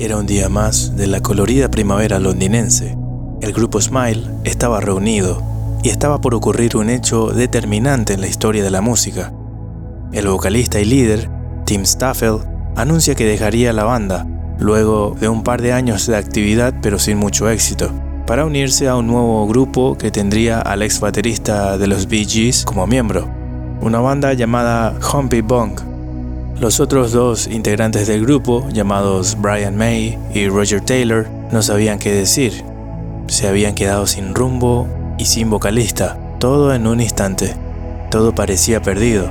Era un día más de la colorida primavera londinense. El grupo Smile estaba reunido y estaba por ocurrir un hecho determinante en la historia de la música. El vocalista y líder, Tim Staffel, anuncia que dejaría la banda luego de un par de años de actividad pero sin mucho éxito, para unirse a un nuevo grupo que tendría al ex baterista de los Bee Gees como miembro, una banda llamada Humpy Bong. Los otros dos integrantes del grupo, llamados Brian May y Roger Taylor, no sabían qué decir. Se habían quedado sin rumbo y sin vocalista, todo en un instante. Todo parecía perdido.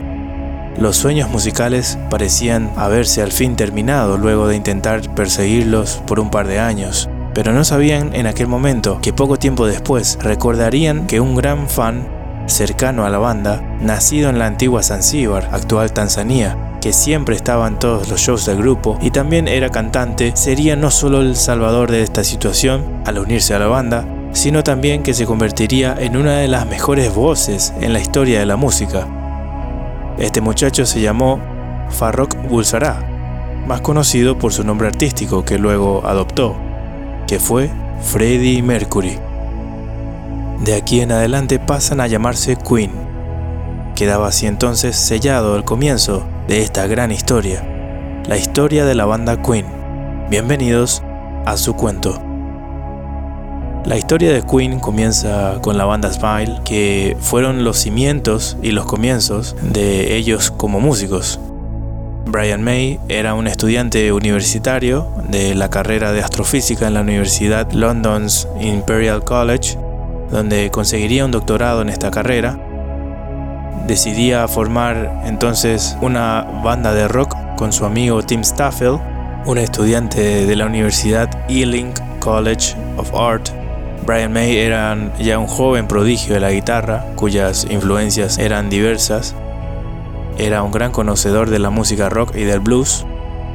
Los sueños musicales parecían haberse al fin terminado luego de intentar perseguirlos por un par de años, pero no sabían en aquel momento que poco tiempo después recordarían que un gran fan cercano a la banda, nacido en la antigua Zanzíbar, actual Tanzania, que siempre estaba en todos los shows del grupo y también era cantante, sería no solo el salvador de esta situación al unirse a la banda, sino también que se convertiría en una de las mejores voces en la historia de la música. Este muchacho se llamó Farrokh Bulsara, más conocido por su nombre artístico que luego adoptó, que fue Freddie Mercury. De aquí en adelante pasan a llamarse Queen. Quedaba así entonces sellado el comienzo de esta gran historia, la historia de la banda Queen. Bienvenidos a su cuento. La historia de Queen comienza con la banda Smile, que fueron los cimientos y los comienzos de ellos como músicos. Brian May era un estudiante universitario de la carrera de astrofísica en la Universidad London's Imperial College, donde conseguiría un doctorado en esta carrera decidía formar entonces una banda de rock con su amigo Tim Staffel, un estudiante de la Universidad Ealing College of Art. Brian May era ya un joven prodigio de la guitarra, cuyas influencias eran diversas. Era un gran conocedor de la música rock y del blues.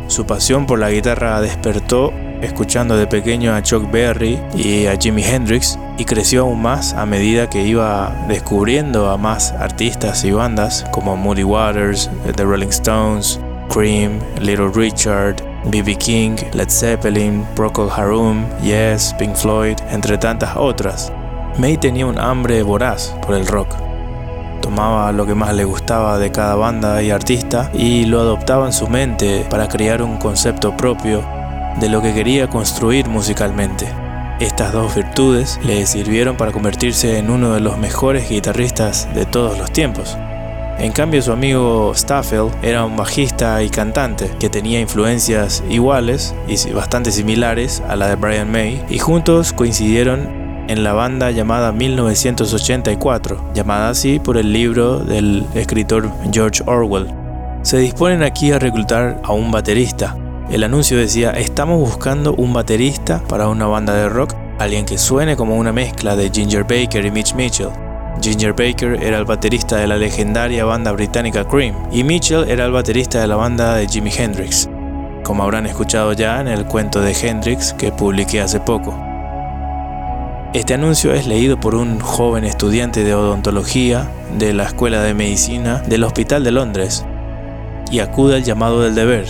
Su pasión por la guitarra despertó escuchando de pequeño a Chuck Berry y a Jimi Hendrix y creció aún más a medida que iba descubriendo a más artistas y bandas como Moody Waters, The Rolling Stones, Cream, Little Richard, B.B. King, Led Zeppelin, Procol Harum, Yes, Pink Floyd, entre tantas otras. May tenía un hambre voraz por el rock. Tomaba lo que más le gustaba de cada banda y artista y lo adoptaba en su mente para crear un concepto propio de lo que quería construir musicalmente. Estas dos le sirvieron para convertirse en uno de los mejores guitarristas de todos los tiempos. En cambio, su amigo Staffel era un bajista y cantante que tenía influencias iguales y bastante similares a la de Brian May, y juntos coincidieron en la banda llamada 1984, llamada así por el libro del escritor George Orwell. Se disponen aquí a reclutar a un baterista, el anuncio decía, estamos buscando un baterista para una banda de rock, alguien que suene como una mezcla de Ginger Baker y Mitch Mitchell. Ginger Baker era el baterista de la legendaria banda británica Cream y Mitchell era el baterista de la banda de Jimi Hendrix, como habrán escuchado ya en el cuento de Hendrix que publiqué hace poco. Este anuncio es leído por un joven estudiante de odontología de la Escuela de Medicina del Hospital de Londres y acude al llamado del deber,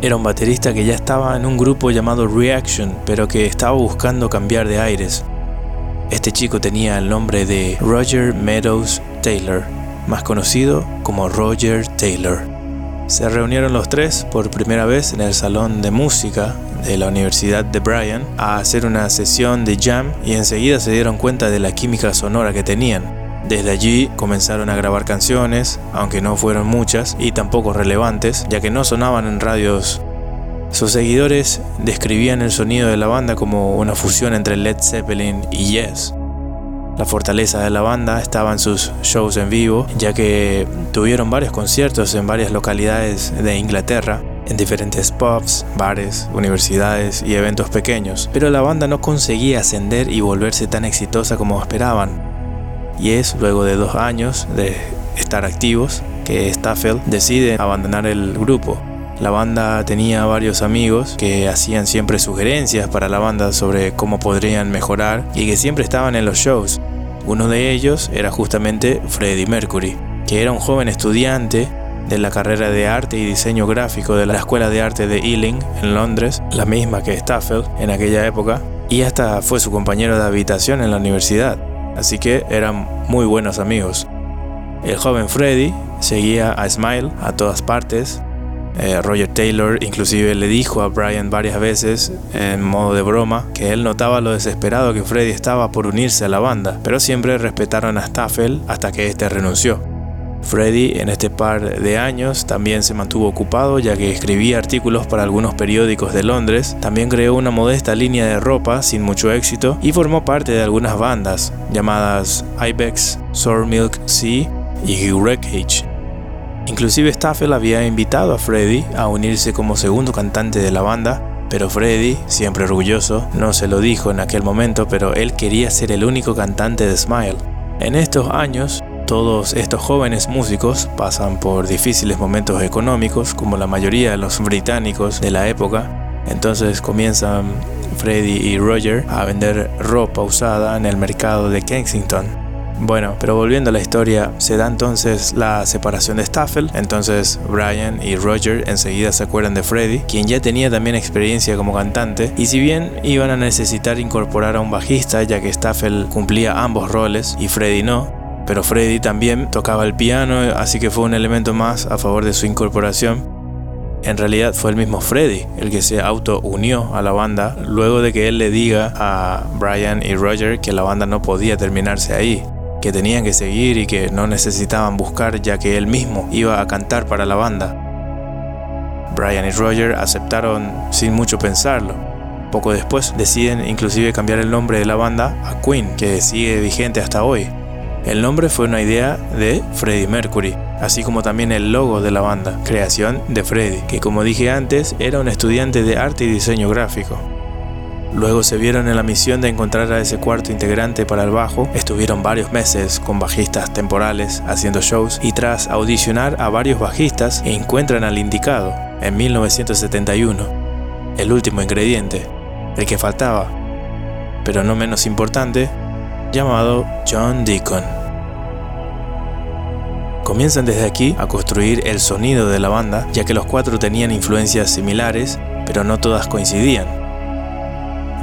era un baterista que ya estaba en un grupo llamado Reaction, pero que estaba buscando cambiar de aires. Este chico tenía el nombre de Roger Meadows Taylor, más conocido como Roger Taylor. Se reunieron los tres por primera vez en el salón de música de la Universidad de Bryan a hacer una sesión de jam y enseguida se dieron cuenta de la química sonora que tenían. Desde allí comenzaron a grabar canciones, aunque no fueron muchas y tampoco relevantes, ya que no sonaban en radios. Sus seguidores describían el sonido de la banda como una fusión entre Led Zeppelin y Yes. La fortaleza de la banda estaba en sus shows en vivo, ya que tuvieron varios conciertos en varias localidades de Inglaterra, en diferentes pubs, bares, universidades y eventos pequeños, pero la banda no conseguía ascender y volverse tan exitosa como esperaban y es luego de dos años de estar activos que Staffel decide abandonar el grupo. La banda tenía varios amigos que hacían siempre sugerencias para la banda sobre cómo podrían mejorar y que siempre estaban en los shows. Uno de ellos era justamente Freddie Mercury, que era un joven estudiante de la carrera de arte y diseño gráfico de la Escuela de Arte de Ealing en Londres, la misma que Staffel en aquella época, y hasta fue su compañero de habitación en la universidad, así que eran muy buenos amigos. El joven Freddy seguía a Smile a todas partes. Eh, Roger Taylor inclusive le dijo a Brian varias veces, en modo de broma, que él notaba lo desesperado que Freddy estaba por unirse a la banda, pero siempre respetaron a Staffel hasta que éste renunció. Freddy en este par de años también se mantuvo ocupado ya que escribía artículos para algunos periódicos de Londres, también creó una modesta línea de ropa sin mucho éxito y formó parte de algunas bandas llamadas Ibex, Sour Milk Sea y Wreckage. Inclusive Staffel había invitado a Freddy a unirse como segundo cantante de la banda, pero Freddy, siempre orgulloso, no se lo dijo en aquel momento, pero él quería ser el único cantante de Smile. En estos años, todos estos jóvenes músicos pasan por difíciles momentos económicos, como la mayoría de los británicos de la época. Entonces comienzan Freddy y Roger a vender ropa usada en el mercado de Kensington. Bueno, pero volviendo a la historia, se da entonces la separación de Staffel, entonces Brian y Roger enseguida se acuerdan de Freddy, quien ya tenía también experiencia como cantante, y si bien iban a necesitar incorporar a un bajista, ya que Staffel cumplía ambos roles y Freddy no, pero Freddy también tocaba el piano, así que fue un elemento más a favor de su incorporación. En realidad fue el mismo Freddy el que se auto unió a la banda luego de que él le diga a Brian y Roger que la banda no podía terminarse ahí que tenían que seguir y que no necesitaban buscar ya que él mismo iba a cantar para la banda. Brian y Roger aceptaron sin mucho pensarlo. Poco después deciden inclusive cambiar el nombre de la banda a Queen, que sigue vigente hasta hoy. El nombre fue una idea de Freddie Mercury, así como también el logo de la banda, creación de Freddie, que como dije antes era un estudiante de arte y diseño gráfico. Luego se vieron en la misión de encontrar a ese cuarto integrante para el bajo, estuvieron varios meses con bajistas temporales haciendo shows y tras audicionar a varios bajistas encuentran al indicado en 1971, el último ingrediente, el que faltaba, pero no menos importante, llamado John Deacon. Comienzan desde aquí a construir el sonido de la banda, ya que los cuatro tenían influencias similares, pero no todas coincidían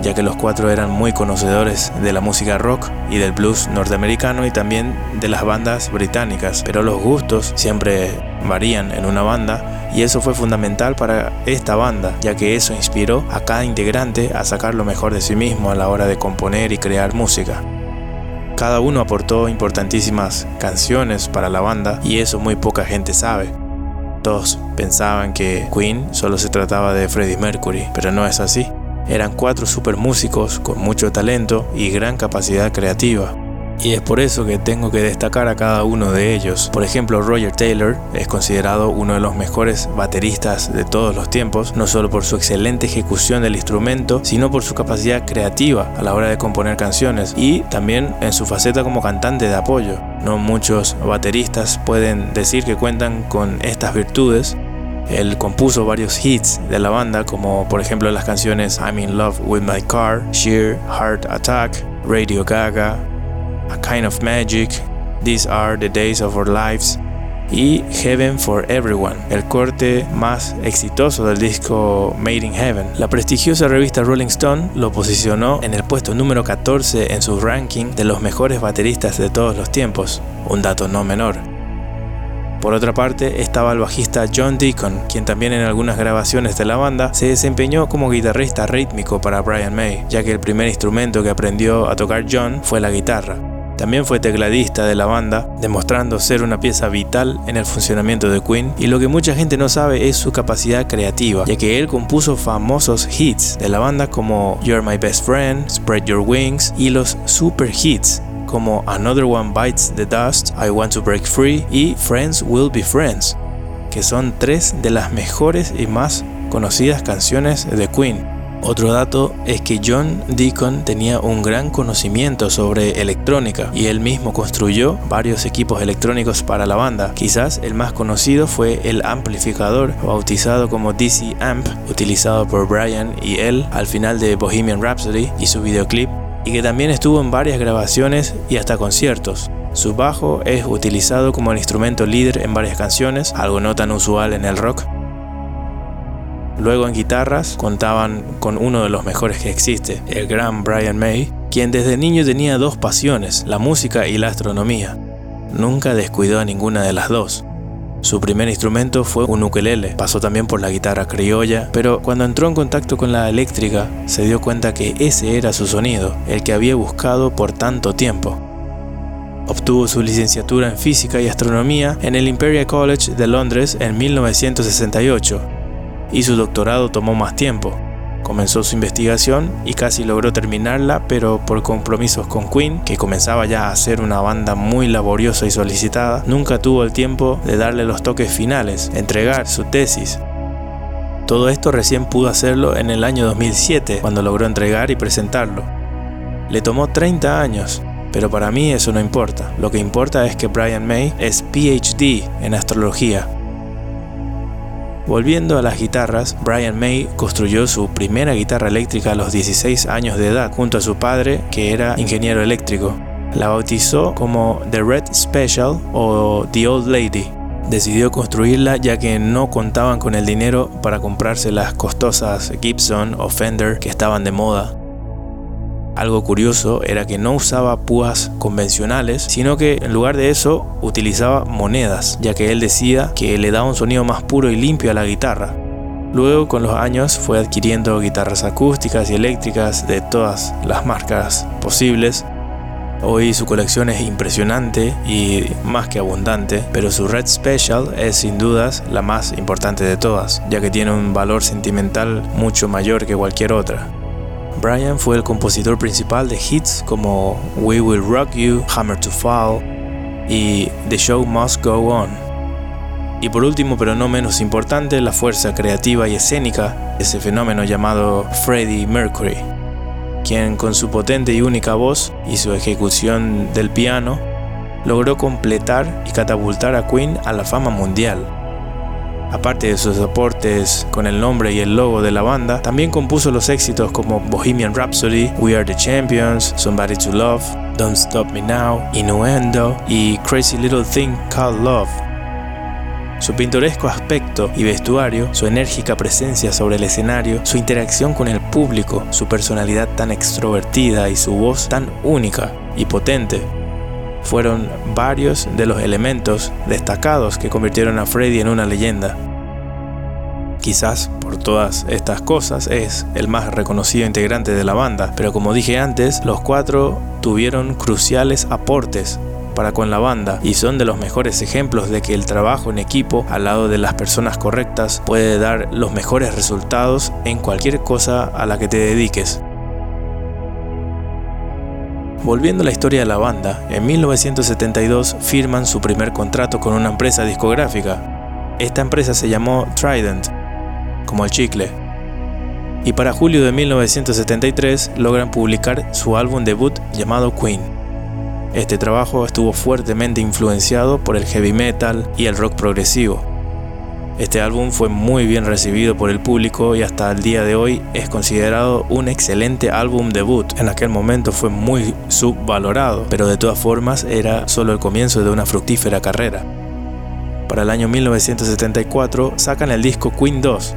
ya que los cuatro eran muy conocedores de la música rock y del blues norteamericano y también de las bandas británicas, pero los gustos siempre varían en una banda y eso fue fundamental para esta banda, ya que eso inspiró a cada integrante a sacar lo mejor de sí mismo a la hora de componer y crear música. Cada uno aportó importantísimas canciones para la banda y eso muy poca gente sabe. Todos pensaban que Queen solo se trataba de Freddie Mercury, pero no es así. Eran cuatro super músicos con mucho talento y gran capacidad creativa. Y es por eso que tengo que destacar a cada uno de ellos. Por ejemplo, Roger Taylor es considerado uno de los mejores bateristas de todos los tiempos, no solo por su excelente ejecución del instrumento, sino por su capacidad creativa a la hora de componer canciones y también en su faceta como cantante de apoyo. No muchos bateristas pueden decir que cuentan con estas virtudes él compuso varios hits de la banda, como por ejemplo las canciones I'm in Love with My Car, Sheer, Heart Attack, Radio Gaga, A Kind of Magic, These Are the Days of Our Lives y Heaven for Everyone, el corte más exitoso del disco Made in Heaven. La prestigiosa revista Rolling Stone lo posicionó en el puesto número 14 en su ranking de los mejores bateristas de todos los tiempos, un dato no menor. Por otra parte estaba el bajista John Deacon, quien también en algunas grabaciones de la banda se desempeñó como guitarrista rítmico para Brian May, ya que el primer instrumento que aprendió a tocar John fue la guitarra. También fue tecladista de la banda, demostrando ser una pieza vital en el funcionamiento de Queen, y lo que mucha gente no sabe es su capacidad creativa, ya que él compuso famosos hits de la banda como You're My Best Friend, Spread Your Wings y los super hits como Another One Bites the Dust, I Want to Break Free y Friends Will Be Friends, que son tres de las mejores y más conocidas canciones de Queen. Otro dato es que John Deacon tenía un gran conocimiento sobre electrónica y él mismo construyó varios equipos electrónicos para la banda. Quizás el más conocido fue el amplificador bautizado como DC Amp utilizado por Brian y él al final de Bohemian Rhapsody y su videoclip y que también estuvo en varias grabaciones y hasta conciertos. Su bajo es utilizado como el instrumento líder en varias canciones, algo no tan usual en el rock. Luego en guitarras contaban con uno de los mejores que existe, el gran Brian May, quien desde niño tenía dos pasiones, la música y la astronomía. Nunca descuidó a ninguna de las dos. Su primer instrumento fue un ukelele, pasó también por la guitarra criolla, pero cuando entró en contacto con la eléctrica se dio cuenta que ese era su sonido, el que había buscado por tanto tiempo. Obtuvo su licenciatura en física y astronomía en el Imperial College de Londres en 1968 y su doctorado tomó más tiempo. Comenzó su investigación y casi logró terminarla, pero por compromisos con Queen, que comenzaba ya a ser una banda muy laboriosa y solicitada, nunca tuvo el tiempo de darle los toques finales, entregar su tesis. Todo esto recién pudo hacerlo en el año 2007, cuando logró entregar y presentarlo. Le tomó 30 años, pero para mí eso no importa. Lo que importa es que Brian May es PhD en astrología. Volviendo a las guitarras, Brian May construyó su primera guitarra eléctrica a los 16 años de edad junto a su padre, que era ingeniero eléctrico. La bautizó como The Red Special o The Old Lady. Decidió construirla ya que no contaban con el dinero para comprarse las costosas Gibson o Fender que estaban de moda. Algo curioso era que no usaba púas convencionales, sino que en lugar de eso utilizaba monedas, ya que él decía que le daba un sonido más puro y limpio a la guitarra. Luego, con los años, fue adquiriendo guitarras acústicas y eléctricas de todas las marcas posibles. Hoy su colección es impresionante y más que abundante, pero su Red Special es sin dudas la más importante de todas, ya que tiene un valor sentimental mucho mayor que cualquier otra. Brian fue el compositor principal de hits como We Will Rock You, Hammer to Fall y The Show Must Go On. Y por último, pero no menos importante, la fuerza creativa y escénica, ese fenómeno llamado Freddie Mercury, quien con su potente y única voz y su ejecución del piano logró completar y catapultar a Queen a la fama mundial. Aparte de sus aportes con el nombre y el logo de la banda, también compuso los éxitos como Bohemian Rhapsody, We Are the Champions, Somebody to Love, Don't Stop Me Now, Innuendo y Crazy Little Thing Called Love. Su pintoresco aspecto y vestuario, su enérgica presencia sobre el escenario, su interacción con el público, su personalidad tan extrovertida y su voz tan única y potente fueron varios de los elementos destacados que convirtieron a Freddy en una leyenda. Quizás por todas estas cosas es el más reconocido integrante de la banda, pero como dije antes, los cuatro tuvieron cruciales aportes para con la banda y son de los mejores ejemplos de que el trabajo en equipo al lado de las personas correctas puede dar los mejores resultados en cualquier cosa a la que te dediques. Volviendo a la historia de la banda, en 1972 firman su primer contrato con una empresa discográfica. Esta empresa se llamó Trident, como el chicle. Y para julio de 1973 logran publicar su álbum debut llamado Queen. Este trabajo estuvo fuertemente influenciado por el heavy metal y el rock progresivo. Este álbum fue muy bien recibido por el público y hasta el día de hoy es considerado un excelente álbum debut. En aquel momento fue muy subvalorado, pero de todas formas era solo el comienzo de una fructífera carrera. Para el año 1974 sacan el disco Queen 2,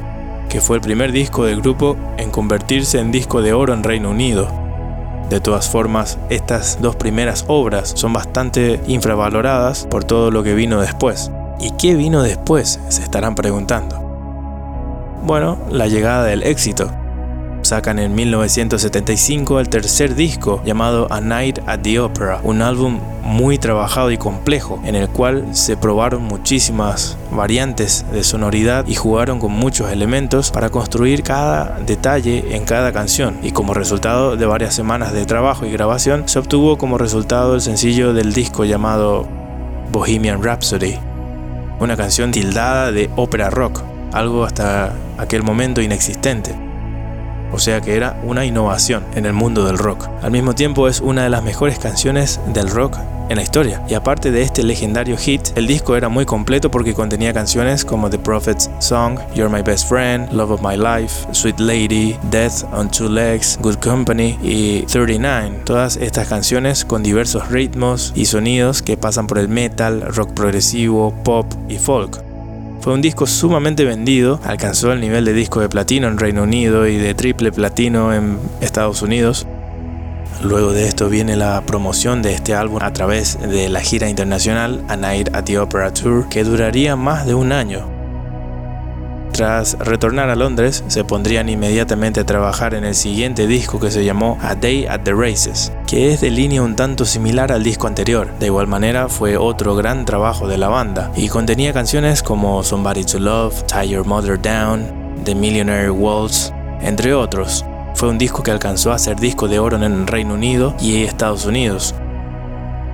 que fue el primer disco del grupo en convertirse en disco de oro en Reino Unido. De todas formas, estas dos primeras obras son bastante infravaloradas por todo lo que vino después. ¿Y qué vino después? Se estarán preguntando. Bueno, la llegada del éxito. Sacan en 1975 el tercer disco llamado A Night at the Opera, un álbum muy trabajado y complejo en el cual se probaron muchísimas variantes de sonoridad y jugaron con muchos elementos para construir cada detalle en cada canción y como resultado de varias semanas de trabajo y grabación se obtuvo como resultado el sencillo del disco llamado Bohemian Rhapsody una canción tildada de ópera rock, algo hasta aquel momento inexistente. O sea que era una innovación en el mundo del rock. Al mismo tiempo es una de las mejores canciones del rock en la historia. Y aparte de este legendario hit, el disco era muy completo porque contenía canciones como The Prophet's Song, You're My Best Friend, Love of My Life, Sweet Lady, Death on Two Legs, Good Company y 39. Todas estas canciones con diversos ritmos y sonidos que pasan por el metal, rock progresivo, pop y folk. Fue un disco sumamente vendido, alcanzó el nivel de disco de platino en Reino Unido y de triple platino en Estados Unidos. Luego de esto viene la promoción de este álbum a través de la gira internacional A Night at the Opera Tour, que duraría más de un año. Tras retornar a Londres, se pondrían inmediatamente a trabajar en el siguiente disco que se llamó A Day at the Races, que es de línea un tanto similar al disco anterior. De igual manera, fue otro gran trabajo de la banda y contenía canciones como Somebody to Love, Tie Your Mother Down, The Millionaire Waltz, entre otros. Fue un disco que alcanzó a ser disco de oro en el Reino Unido y Estados Unidos.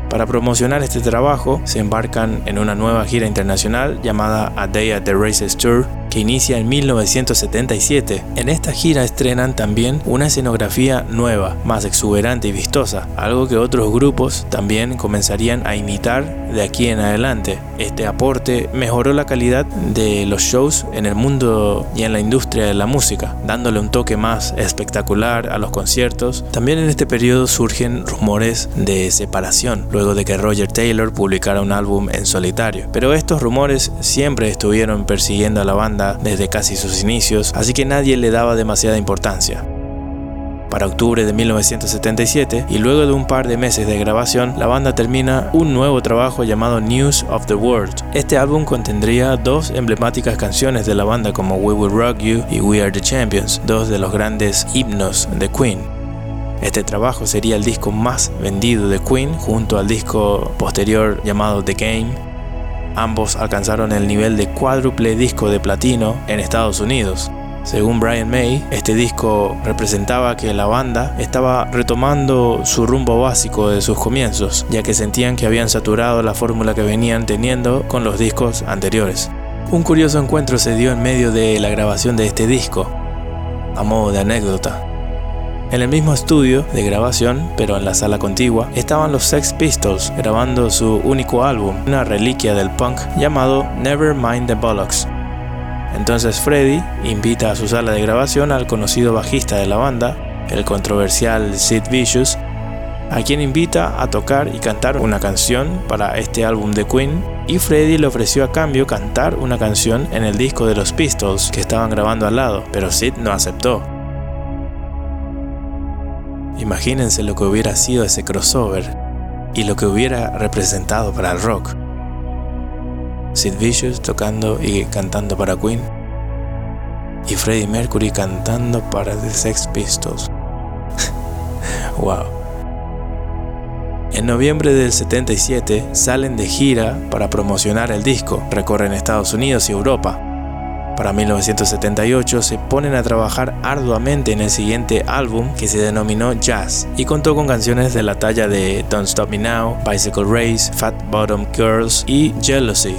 Para promocionar este trabajo, se embarcan en una nueva gira internacional llamada A Day at the Races Tour, que inicia en 1977. En esta gira estrenan también una escenografía nueva, más exuberante y vistosa, algo que otros grupos también comenzarían a imitar de aquí en adelante. Este aporte mejoró la calidad de los shows en el mundo y en la industria de la música, dándole un toque más espectacular a los conciertos. También en este periodo surgen rumores de separación, luego de que Roger Taylor publicara un álbum en solitario. Pero estos rumores siempre estuvieron persiguiendo a la desde casi sus inicios, así que nadie le daba demasiada importancia. Para octubre de 1977, y luego de un par de meses de grabación, la banda termina un nuevo trabajo llamado News of the World. Este álbum contendría dos emblemáticas canciones de la banda como We Will Rock You y We Are the Champions, dos de los grandes himnos de Queen. Este trabajo sería el disco más vendido de Queen junto al disco posterior llamado The Game Ambos alcanzaron el nivel de cuádruple disco de platino en Estados Unidos. Según Brian May, este disco representaba que la banda estaba retomando su rumbo básico de sus comienzos, ya que sentían que habían saturado la fórmula que venían teniendo con los discos anteriores. Un curioso encuentro se dio en medio de la grabación de este disco, a modo de anécdota. En el mismo estudio de grabación, pero en la sala contigua, estaban los Sex Pistols grabando su único álbum, una reliquia del punk llamado Never Mind the Bollocks. Entonces Freddy invita a su sala de grabación al conocido bajista de la banda, el controversial Sid Vicious, a quien invita a tocar y cantar una canción para este álbum de Queen, y Freddy le ofreció a cambio cantar una canción en el disco de los Pistols que estaban grabando al lado, pero Sid no aceptó. Imagínense lo que hubiera sido ese crossover y lo que hubiera representado para el rock. Sid Vicious tocando y cantando para Queen y Freddie Mercury cantando para The Sex Pistols. wow. En noviembre del 77 salen de gira para promocionar el disco, recorren Estados Unidos y Europa. Para 1978 se ponen a trabajar arduamente en el siguiente álbum que se denominó Jazz y contó con canciones de la talla de Don't Stop Me Now, Bicycle Race, Fat Bottom Girls y Jealousy.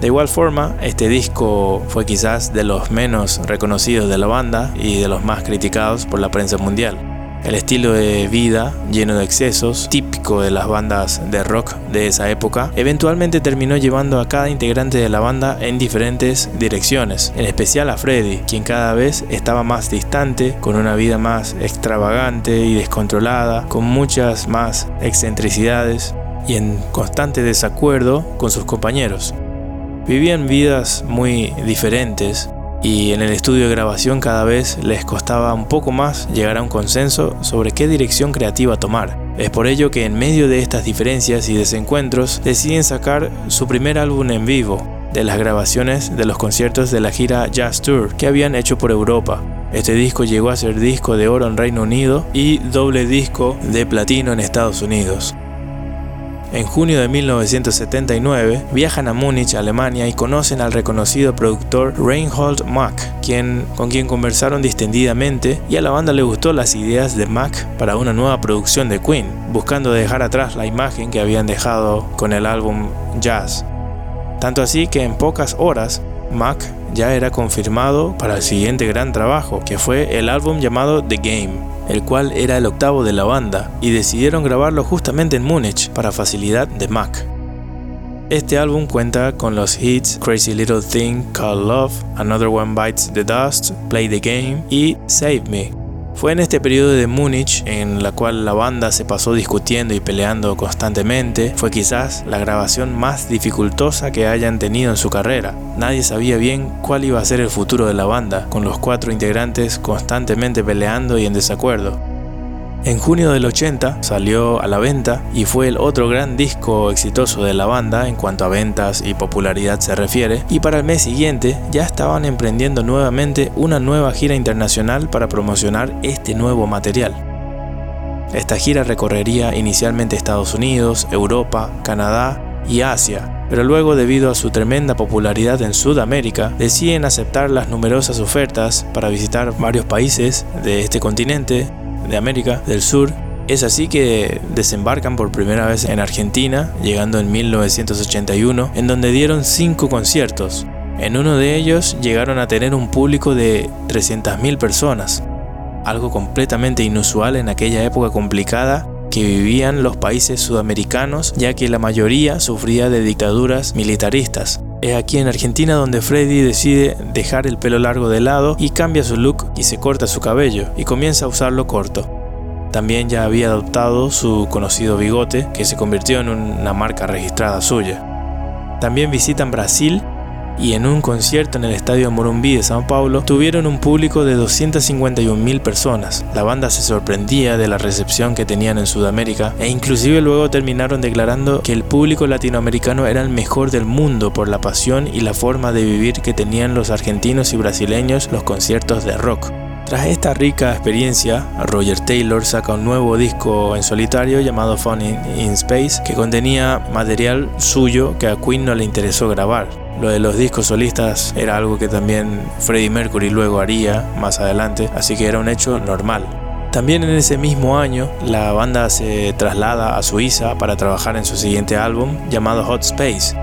De igual forma, este disco fue quizás de los menos reconocidos de la banda y de los más criticados por la prensa mundial. El estilo de vida lleno de excesos, típico de las bandas de rock de esa época, eventualmente terminó llevando a cada integrante de la banda en diferentes direcciones, en especial a Freddy, quien cada vez estaba más distante, con una vida más extravagante y descontrolada, con muchas más excentricidades y en constante desacuerdo con sus compañeros. Vivían vidas muy diferentes, y en el estudio de grabación cada vez les costaba un poco más llegar a un consenso sobre qué dirección creativa tomar. Es por ello que en medio de estas diferencias y desencuentros deciden sacar su primer álbum en vivo, de las grabaciones de los conciertos de la gira Jazz Tour que habían hecho por Europa. Este disco llegó a ser disco de oro en Reino Unido y doble disco de platino en Estados Unidos. En junio de 1979 viajan a Múnich, Alemania y conocen al reconocido productor Reinhold Mack, con quien conversaron distendidamente y a la banda le gustó las ideas de Mack para una nueva producción de Queen, buscando dejar atrás la imagen que habían dejado con el álbum Jazz. Tanto así que en pocas horas Mack ya era confirmado para el siguiente gran trabajo, que fue el álbum llamado The Game, el cual era el octavo de la banda, y decidieron grabarlo justamente en Múnich para facilidad de Mac. Este álbum cuenta con los hits Crazy Little Thing Called Love, Another One Bites the Dust, Play the Game y Save Me, fue en este periodo de Múnich en la cual la banda se pasó discutiendo y peleando constantemente. Fue quizás la grabación más dificultosa que hayan tenido en su carrera. Nadie sabía bien cuál iba a ser el futuro de la banda, con los cuatro integrantes constantemente peleando y en desacuerdo. En junio del 80 salió a la venta y fue el otro gran disco exitoso de la banda en cuanto a ventas y popularidad se refiere, y para el mes siguiente ya estaban emprendiendo nuevamente una nueva gira internacional para promocionar este nuevo material. Esta gira recorrería inicialmente Estados Unidos, Europa, Canadá y Asia, pero luego debido a su tremenda popularidad en Sudamérica, deciden aceptar las numerosas ofertas para visitar varios países de este continente de América del Sur. Es así que desembarcan por primera vez en Argentina, llegando en 1981, en donde dieron cinco conciertos. En uno de ellos llegaron a tener un público de 300.000 personas, algo completamente inusual en aquella época complicada que vivían los países sudamericanos, ya que la mayoría sufría de dictaduras militaristas. Es aquí en Argentina donde Freddy decide dejar el pelo largo de lado y cambia su look y se corta su cabello y comienza a usarlo corto. También ya había adoptado su conocido bigote que se convirtió en una marca registrada suya. También visitan Brasil y en un concierto en el Estadio Morumbi de Sao Paulo tuvieron un público de 251.000 personas. La banda se sorprendía de la recepción que tenían en Sudamérica e inclusive luego terminaron declarando que el público latinoamericano era el mejor del mundo por la pasión y la forma de vivir que tenían los argentinos y brasileños los conciertos de rock. Tras esta rica experiencia, Roger Taylor saca un nuevo disco en solitario llamado Fun in, Space que contenía material suyo que a Queen no le interesó grabar. Lo de los discos solistas era algo que también Freddie Mercury luego haría más adelante, así que era un hecho normal. También en ese mismo año, la banda se traslada a Suiza para trabajar en su siguiente álbum llamado Hot Space.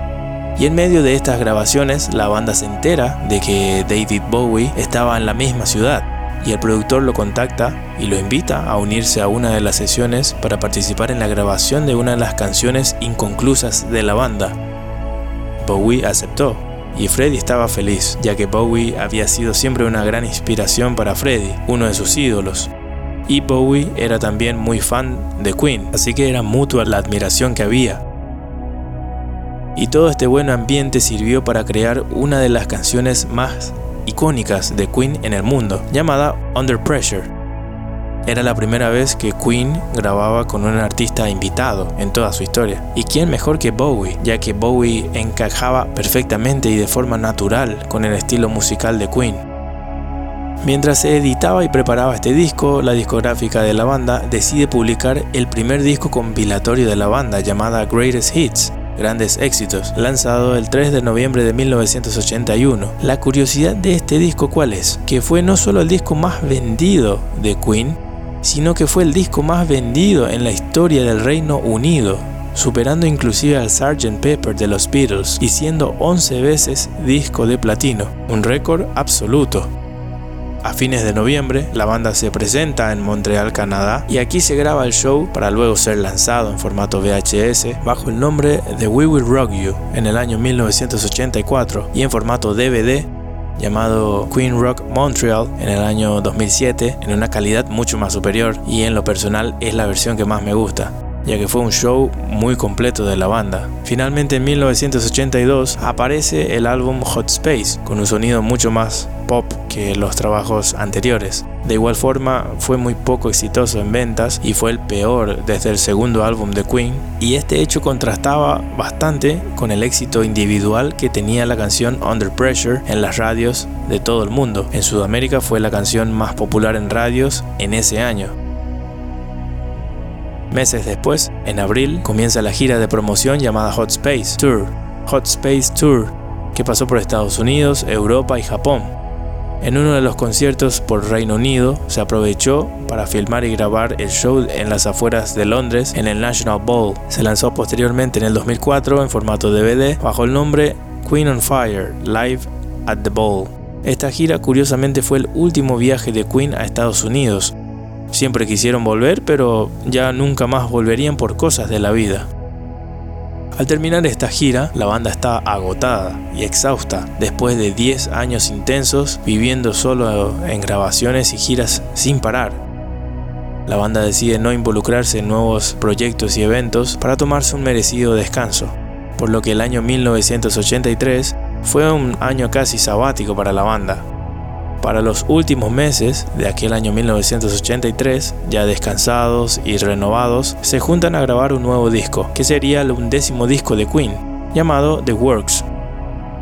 Y en medio de estas grabaciones, la banda se entera de que David Bowie estaba en la misma ciudad y el productor lo contacta y lo invita a unirse a una de las sesiones para participar en la grabación de una de las canciones inconclusas de la banda. Bowie aceptó y Freddie estaba feliz, ya que Bowie había sido siempre una gran inspiración para Freddie, uno de sus ídolos. Y Bowie era también muy fan de Queen, así que era mutua la admiración que había. Y todo este buen ambiente sirvió para crear una de las canciones más icónicas de Queen en el mundo, llamada Under Pressure. Era la primera vez que Queen grababa con un artista invitado en toda su historia. ¿Y quién mejor que Bowie? Ya que Bowie encajaba perfectamente y de forma natural con el estilo musical de Queen. Mientras se editaba y preparaba este disco, la discográfica de la banda decide publicar el primer disco compilatorio de la banda llamada Greatest Hits, Grandes Éxitos, lanzado el 3 de noviembre de 1981. La curiosidad de este disco cuál es? Que fue no solo el disco más vendido de Queen, sino que fue el disco más vendido en la historia del Reino Unido, superando inclusive al Sgt. Pepper de los Beatles y siendo 11 veces disco de platino, un récord absoluto. A fines de noviembre, la banda se presenta en Montreal, Canadá, y aquí se graba el show para luego ser lanzado en formato VHS bajo el nombre de We Will Rock You en el año 1984 y en formato DVD llamado Queen Rock Montreal en el año 2007 en una calidad mucho más superior y en lo personal es la versión que más me gusta ya que fue un show muy completo de la banda. Finalmente en 1982 aparece el álbum Hot Space con un sonido mucho más pop los trabajos anteriores. De igual forma, fue muy poco exitoso en ventas y fue el peor desde el segundo álbum de Queen, y este hecho contrastaba bastante con el éxito individual que tenía la canción Under Pressure en las radios de todo el mundo. En Sudamérica fue la canción más popular en radios en ese año. Meses después, en abril, comienza la gira de promoción llamada Hot Space Tour, Hot Space Tour, que pasó por Estados Unidos, Europa y Japón. En uno de los conciertos por Reino Unido se aprovechó para filmar y grabar el show en las afueras de Londres en el National Bowl. Se lanzó posteriormente en el 2004 en formato DVD bajo el nombre Queen on Fire Live at the Bowl. Esta gira curiosamente fue el último viaje de Queen a Estados Unidos, Siempre quisieron volver, pero ya nunca más volverían por cosas de la vida. Al terminar esta gira, la banda está agotada y exhausta después de 10 años intensos viviendo solo en grabaciones y giras sin parar. La banda decide no involucrarse en nuevos proyectos y eventos para tomarse un merecido descanso, por lo que el año 1983 fue un año casi sabático para la banda, para los últimos meses de aquel año 1983, ya descansados y renovados, se juntan a grabar un nuevo disco, que sería el undécimo disco de Queen, llamado The Works,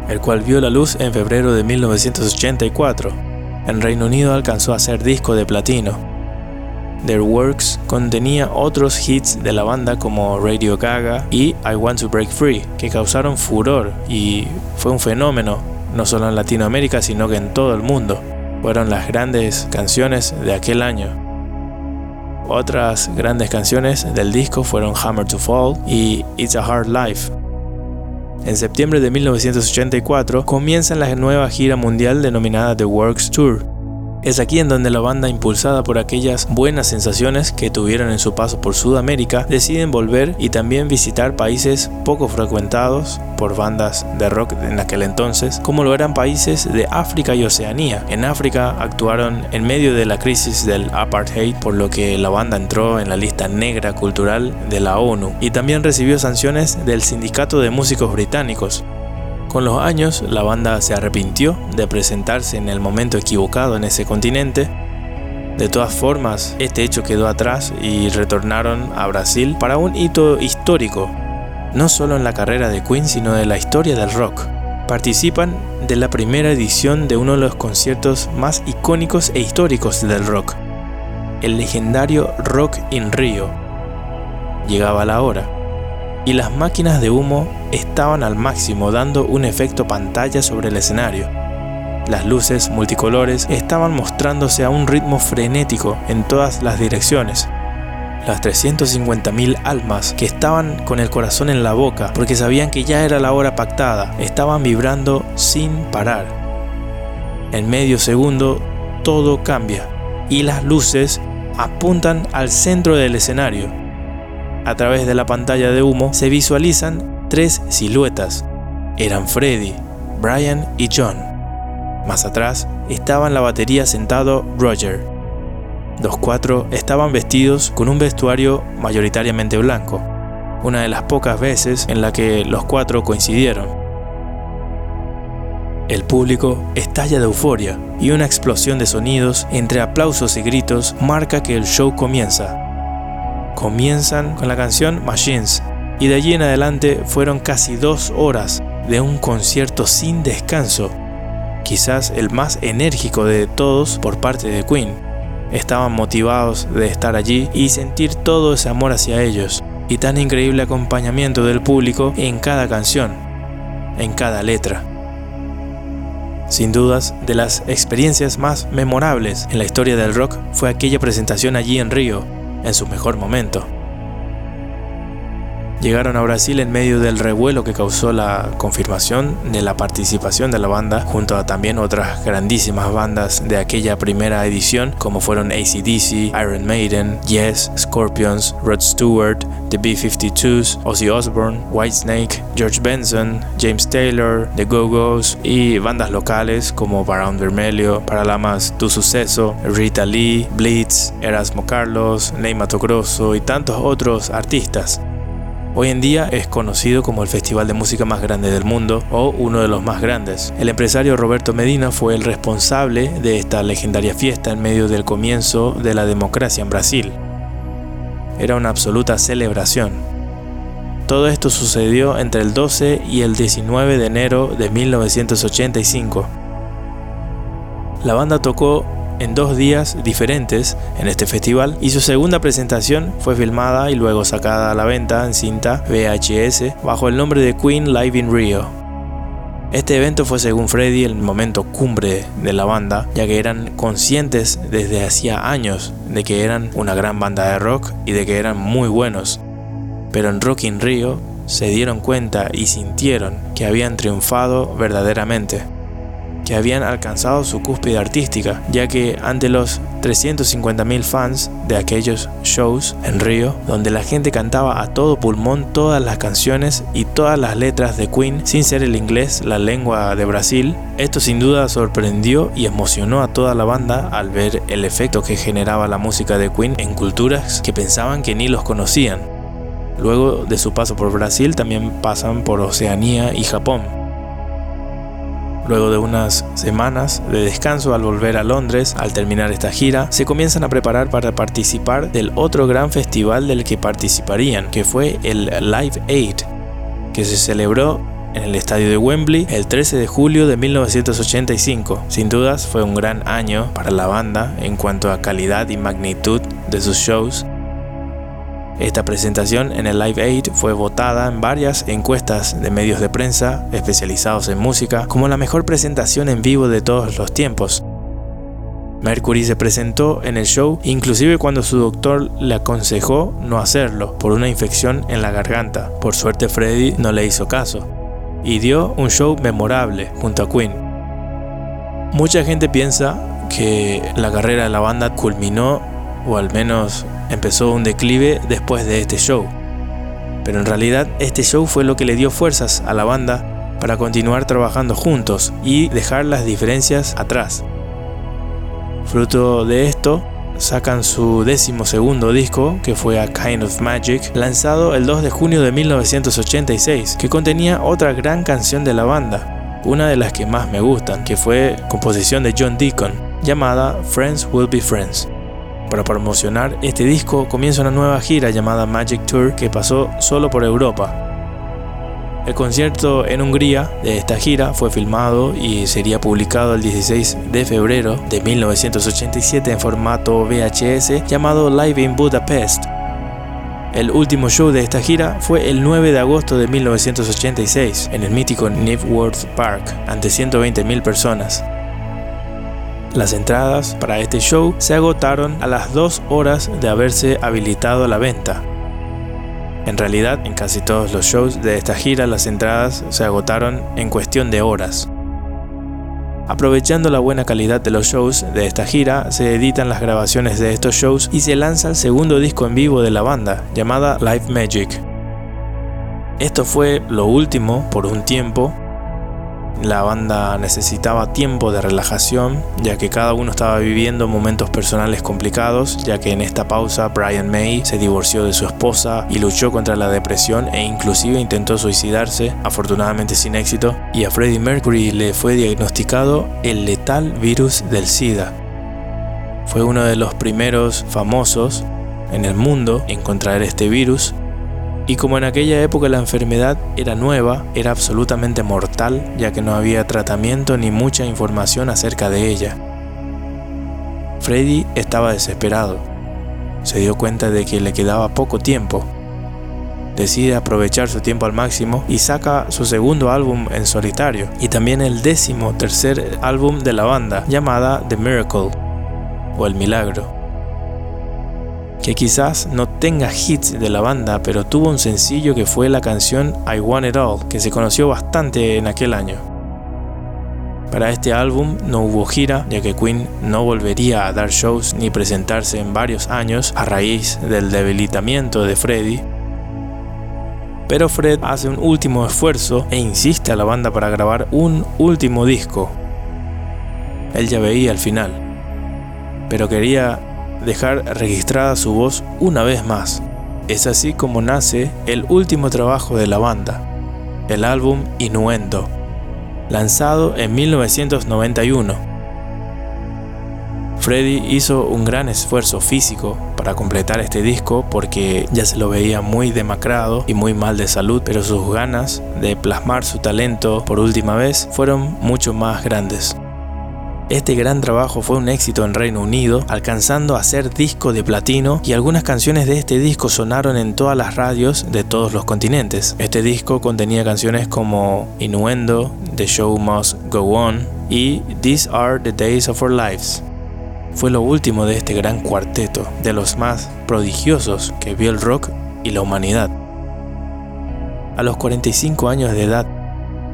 el cual vio la luz en febrero de 1984. En Reino Unido alcanzó a ser disco de platino. The Works contenía otros hits de la banda como Radio Gaga y I Want to Break Free, que causaron furor y fue un fenómeno no solo en Latinoamérica, sino que en todo el mundo. Fueron las grandes canciones de aquel año. Otras grandes canciones del disco fueron Hammer to Fall y It's a Hard Life. En septiembre de 1984 comienza la nueva gira mundial denominada The Works Tour, es aquí en donde la banda, impulsada por aquellas buenas sensaciones que tuvieron en su paso por Sudamérica, deciden volver y también visitar países poco frecuentados por bandas de rock en aquel entonces, como lo eran países de África y Oceanía. En África actuaron en medio de la crisis del apartheid, por lo que la banda entró en la lista negra cultural de la ONU y también recibió sanciones del Sindicato de Músicos Británicos, con los años, la banda se arrepintió de presentarse en el momento equivocado en ese continente. De todas formas, este hecho quedó atrás y retornaron a Brasil para un hito histórico, no solo en la carrera de Queen, sino de la historia del rock. Participan de la primera edición de uno de los conciertos más icónicos e históricos del rock, el legendario Rock in Rio. Llegaba la hora y las máquinas de humo estaban al máximo dando un efecto pantalla sobre el escenario. Las luces multicolores estaban mostrándose a un ritmo frenético en todas las direcciones. Las 350.000 almas que estaban con el corazón en la boca porque sabían que ya era la hora pactada, estaban vibrando sin parar. En medio segundo todo cambia y las luces apuntan al centro del escenario a través de la pantalla de humo se visualizan tres siluetas. Eran Freddy, Brian y John. Más atrás estaba en la batería sentado Roger. Los cuatro estaban vestidos con un vestuario mayoritariamente blanco, una de las pocas veces en la que los cuatro coincidieron. El público estalla de euforia y una explosión de sonidos entre aplausos y gritos marca que el show comienza comienzan con la canción Machines y de allí en adelante fueron casi dos horas de un concierto sin descanso, quizás el más enérgico de todos por parte de Queen. Estaban motivados de estar allí y sentir todo ese amor hacia ellos y tan increíble acompañamiento del público en cada canción, en cada letra. Sin dudas, de las experiencias más memorables en la historia del rock fue aquella presentación allí en Río, en su mejor momento. Llegaron a Brasil en medio del revuelo que causó la confirmación de la participación de la banda junto a también otras grandísimas bandas de aquella primera edición como fueron ACDC, Iron Maiden, Yes, Scorpions, Rod Stewart, The B-52s, Ozzy Osbourne, Whitesnake, George Benson, James Taylor, The Go-Go's y bandas locales como Barón Vermelho, Paralamas Tu Suceso, Rita Lee, Blitz, Erasmo Carlos, Ney Mato Grosso y tantos otros artistas. Hoy en día es conocido como el festival de música más grande del mundo o uno de los más grandes. El empresario Roberto Medina fue el responsable de esta legendaria fiesta en medio del comienzo de la democracia en Brasil. Era una absoluta celebración. Todo esto sucedió entre el 12 y el 19 de enero de 1985. La banda tocó en dos días diferentes en este festival y su segunda presentación fue filmada y luego sacada a la venta en cinta VHS bajo el nombre de Queen Live in Rio. Este evento fue según Freddy el momento cumbre de la banda, ya que eran conscientes desde hacía años de que eran una gran banda de rock y de que eran muy buenos. Pero en Rock in Rio se dieron cuenta y sintieron que habían triunfado verdaderamente. Que habían alcanzado su cúspide artística, ya que ante los 350.000 fans de aquellos shows en Río, donde la gente cantaba a todo pulmón todas las canciones y todas las letras de Queen sin ser el inglés la lengua de Brasil, esto sin duda sorprendió y emocionó a toda la banda al ver el efecto que generaba la música de Queen en culturas que pensaban que ni los conocían. Luego de su paso por Brasil también pasan por Oceanía y Japón, Luego de unas semanas de descanso al volver a Londres, al terminar esta gira, se comienzan a preparar para participar del otro gran festival del que participarían, que fue el Live Aid, que se celebró en el estadio de Wembley el 13 de julio de 1985. Sin dudas fue un gran año para la banda en cuanto a calidad y magnitud de sus shows esta presentación en el Live Aid fue votada en varias encuestas de medios de prensa especializados en música como la mejor presentación en vivo de todos los tiempos. Mercury se presentó en el show inclusive cuando su doctor le aconsejó no hacerlo por una infección en la garganta. Por suerte Freddie no le hizo caso y dio un show memorable junto a Queen. Mucha gente piensa que la carrera de la banda culminó o al menos empezó un declive después de este show. Pero en realidad este show fue lo que le dio fuerzas a la banda para continuar trabajando juntos y dejar las diferencias atrás. Fruto de esto, sacan su décimo segundo disco, que fue A Kind of Magic, lanzado el 2 de junio de 1986, que contenía otra gran canción de la banda, una de las que más me gustan, que fue composición de John Deacon, llamada Friends Will Be Friends. Para promocionar este disco comienza una nueva gira llamada Magic Tour que pasó solo por Europa. El concierto en Hungría de esta gira fue filmado y sería publicado el 16 de febrero de 1987 en formato VHS llamado Live in Budapest. El último show de esta gira fue el 9 de agosto de 1986 en el mítico Knivworth Park ante 120.000 personas. Las entradas para este show se agotaron a las dos horas de haberse habilitado la venta. En realidad, en casi todos los shows de esta gira las entradas se agotaron en cuestión de horas. Aprovechando la buena calidad de los shows de esta gira, se editan las grabaciones de estos shows y se lanza el segundo disco en vivo de la banda, llamada Live Magic. Esto fue lo último, por un tiempo, la banda necesitaba tiempo de relajación, ya que cada uno estaba viviendo momentos personales complicados, ya que en esta pausa Brian May se divorció de su esposa y luchó contra la depresión e inclusive intentó suicidarse, afortunadamente sin éxito, y a Freddie Mercury le fue diagnosticado el letal virus del SIDA. Fue uno de los primeros famosos en el mundo en contraer este virus y como en aquella época la enfermedad era nueva, era absolutamente mortal, ya que no había tratamiento ni mucha información acerca de ella. Freddy estaba desesperado. Se dio cuenta de que le quedaba poco tiempo. Decide aprovechar su tiempo al máximo y saca su segundo álbum en solitario y también el décimo tercer álbum de la banda llamada The Miracle o El Milagro que quizás no tenga hits de la banda, pero tuvo un sencillo que fue la canción I Want It All, que se conoció bastante en aquel año. Para este álbum no hubo gira, ya que Queen no volvería a dar shows ni presentarse en varios años a raíz del debilitamiento de Freddie. Pero Fred hace un último esfuerzo e insiste a la banda para grabar un último disco. Él ya veía el final, pero quería dejar registrada su voz una vez más. Es así como nace el último trabajo de la banda, el álbum Innuendo, lanzado en 1991. Freddy hizo un gran esfuerzo físico para completar este disco porque ya se lo veía muy demacrado y muy mal de salud, pero sus ganas de plasmar su talento por última vez fueron mucho más grandes. Este gran trabajo fue un éxito en Reino Unido, alcanzando a ser disco de platino y algunas canciones de este disco sonaron en todas las radios de todos los continentes. Este disco contenía canciones como Innuendo, The Show Must Go On y These Are the Days of Our Lives. Fue lo último de este gran cuarteto, de los más prodigiosos que vio el rock y la humanidad. A los 45 años de edad,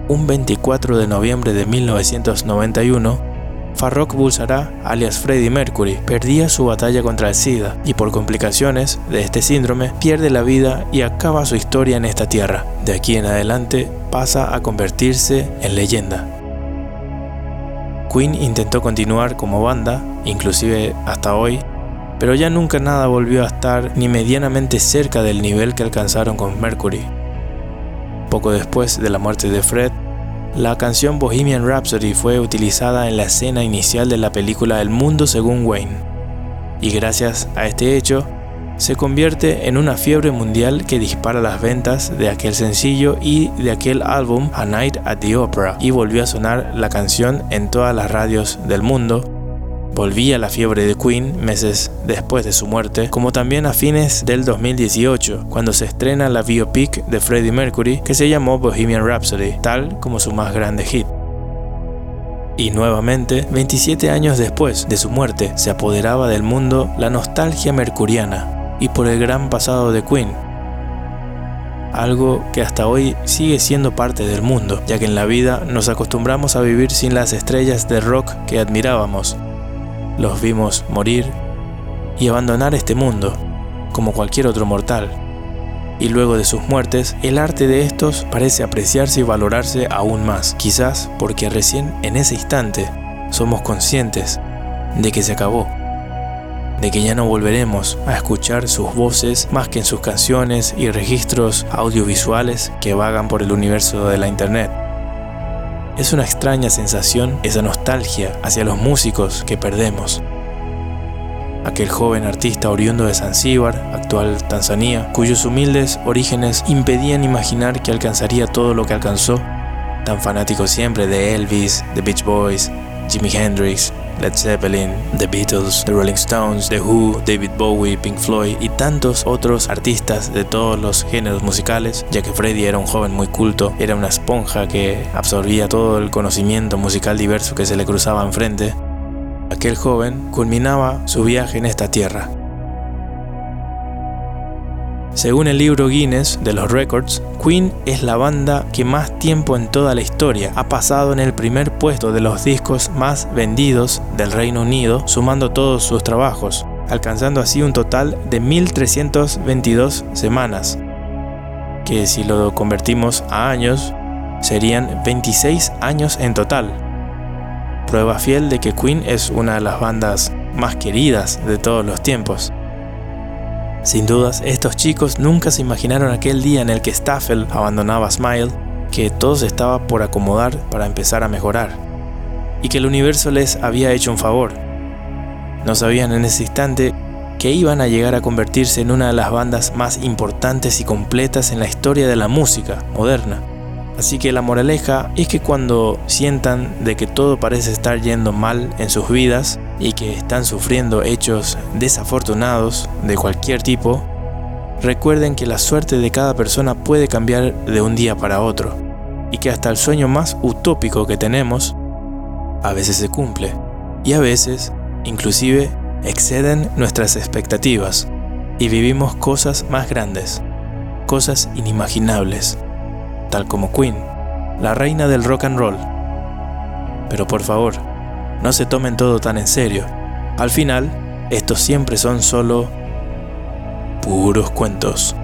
un 24 de noviembre de 1991, Farrokh Bulsara, alias Freddie Mercury, perdía su batalla contra el SIDA y por complicaciones de este síndrome pierde la vida y acaba su historia en esta tierra. De aquí en adelante pasa a convertirse en leyenda. Queen intentó continuar como banda, inclusive hasta hoy, pero ya nunca nada volvió a estar ni medianamente cerca del nivel que alcanzaron con Mercury. Poco después de la muerte de Fred, la canción Bohemian Rhapsody fue utilizada en la escena inicial de la película El Mundo según Wayne, y gracias a este hecho, se convierte en una fiebre mundial que dispara las ventas de aquel sencillo y de aquel álbum A Night at the Opera, y volvió a sonar la canción en todas las radios del mundo, Volvía la fiebre de Queen meses después de su muerte, como también a fines del 2018, cuando se estrena la biopic de Freddie Mercury que se llamó Bohemian Rhapsody, tal como su más grande hit. Y nuevamente, 27 años después de su muerte, se apoderaba del mundo la nostalgia mercuriana y por el gran pasado de Queen, algo que hasta hoy sigue siendo parte del mundo, ya que en la vida nos acostumbramos a vivir sin las estrellas de rock que admirábamos, los vimos morir y abandonar este mundo, como cualquier otro mortal. Y luego de sus muertes, el arte de estos parece apreciarse y valorarse aún más, quizás porque recién en ese instante somos conscientes de que se acabó, de que ya no volveremos a escuchar sus voces más que en sus canciones y registros audiovisuales que vagan por el universo de la Internet. Es una extraña sensación esa nostalgia hacia los músicos que perdemos. Aquel joven artista oriundo de Zanzíbar, actual Tanzania, cuyos humildes orígenes impedían imaginar que alcanzaría todo lo que alcanzó, tan fanático siempre de Elvis, The Beach Boys, Jimi Hendrix, Led Zeppelin, The Beatles, The Rolling Stones, The Who, David Bowie, Pink Floyd y tantos otros artistas de todos los géneros musicales, ya que Freddie era un joven muy culto, era una esponja que absorbía todo el conocimiento musical diverso que se le cruzaba enfrente. Aquel joven culminaba su viaje en esta tierra, según el libro Guinness de los Records, Queen es la banda que más tiempo en toda la historia ha pasado en el primer puesto de los discos más vendidos del Reino Unido, sumando todos sus trabajos, alcanzando así un total de 1.322 semanas, que si lo convertimos a años, serían 26 años en total. Prueba fiel de que Queen es una de las bandas más queridas de todos los tiempos. Sin dudas, estos chicos nunca se imaginaron aquel día en el que Staffel abandonaba Smile, que todo se estaba por acomodar para empezar a mejorar, y que el universo les había hecho un favor. No sabían en ese instante que iban a llegar a convertirse en una de las bandas más importantes y completas en la historia de la música moderna. Así que la moraleja es que cuando sientan de que todo parece estar yendo mal en sus vidas y que están sufriendo hechos desafortunados de cualquier tipo, recuerden que la suerte de cada persona puede cambiar de un día para otro y que hasta el sueño más utópico que tenemos a veces se cumple y a veces inclusive exceden nuestras expectativas y vivimos cosas más grandes, cosas inimaginables tal como Queen, la reina del rock and roll. Pero por favor, no se tomen todo tan en serio. Al final, estos siempre son solo puros cuentos.